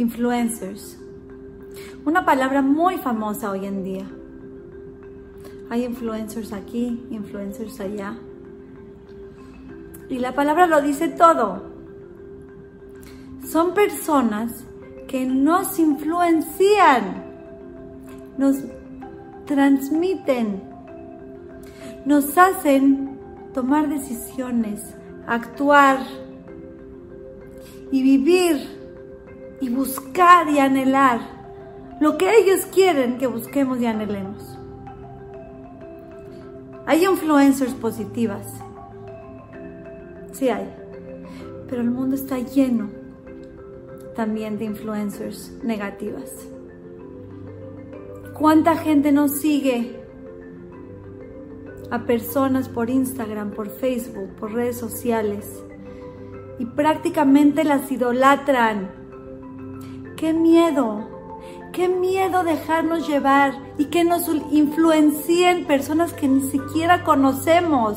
influencers. Una palabra muy famosa hoy en día. Hay influencers aquí, influencers allá. Y la palabra lo dice todo. Son personas que nos influencian, nos transmiten, nos hacen tomar decisiones, actuar y vivir y buscar y anhelar lo que ellos quieren que busquemos y anhelemos. Hay influencers positivas, sí hay, pero el mundo está lleno también de influencers negativas. ¿Cuánta gente nos sigue a personas por Instagram, por Facebook, por redes sociales y prácticamente las idolatran? ¡Qué miedo! ¡Qué miedo dejarnos llevar y que nos influencien personas que ni siquiera conocemos!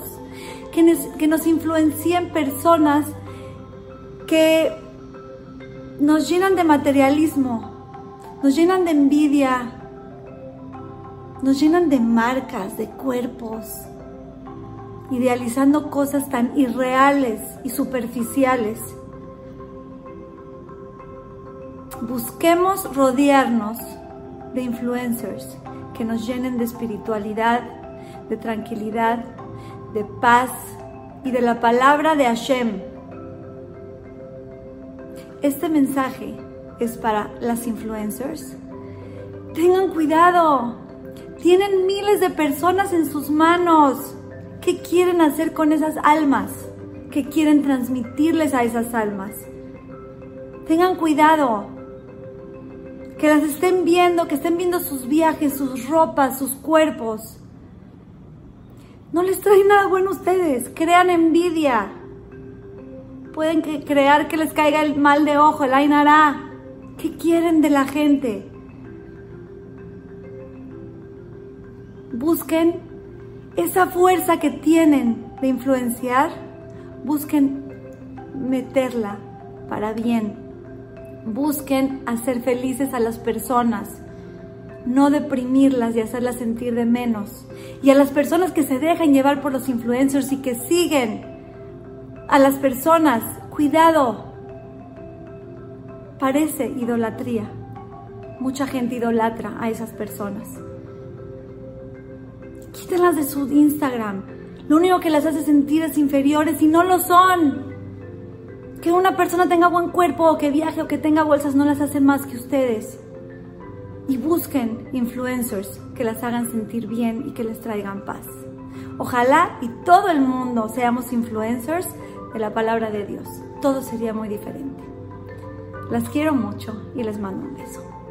Que nos, que nos influencien personas que nos llenan de materialismo, nos llenan de envidia, nos llenan de marcas, de cuerpos, idealizando cosas tan irreales y superficiales. Busquemos rodearnos de influencers que nos llenen de espiritualidad, de tranquilidad, de paz y de la palabra de Hashem este mensaje es para las influencers. Tengan cuidado. Tienen miles de personas en sus manos. ¿Qué quieren hacer con esas almas? ¿Qué quieren transmitirles a esas almas? Tengan cuidado. Que las estén viendo, que estén viendo sus viajes, sus ropas, sus cuerpos. No les trae nada bueno a ustedes. Crean envidia pueden crear que les caiga el mal de ojo, el ainara. ¿Qué quieren de la gente? Busquen esa fuerza que tienen de influenciar, busquen meterla para bien. Busquen hacer felices a las personas, no deprimirlas y hacerlas sentir de menos. Y a las personas que se dejan llevar por los influencers y que siguen a las personas, cuidado. Parece idolatría. Mucha gente idolatra a esas personas. Quítenlas de su Instagram. Lo único que las hace sentir es inferiores y no lo son. Que una persona tenga buen cuerpo o que viaje o que tenga bolsas no las hace más que ustedes. Y busquen influencers que las hagan sentir bien y que les traigan paz. Ojalá y todo el mundo seamos influencers de la palabra de Dios, todo sería muy diferente. Las quiero mucho y les mando un beso.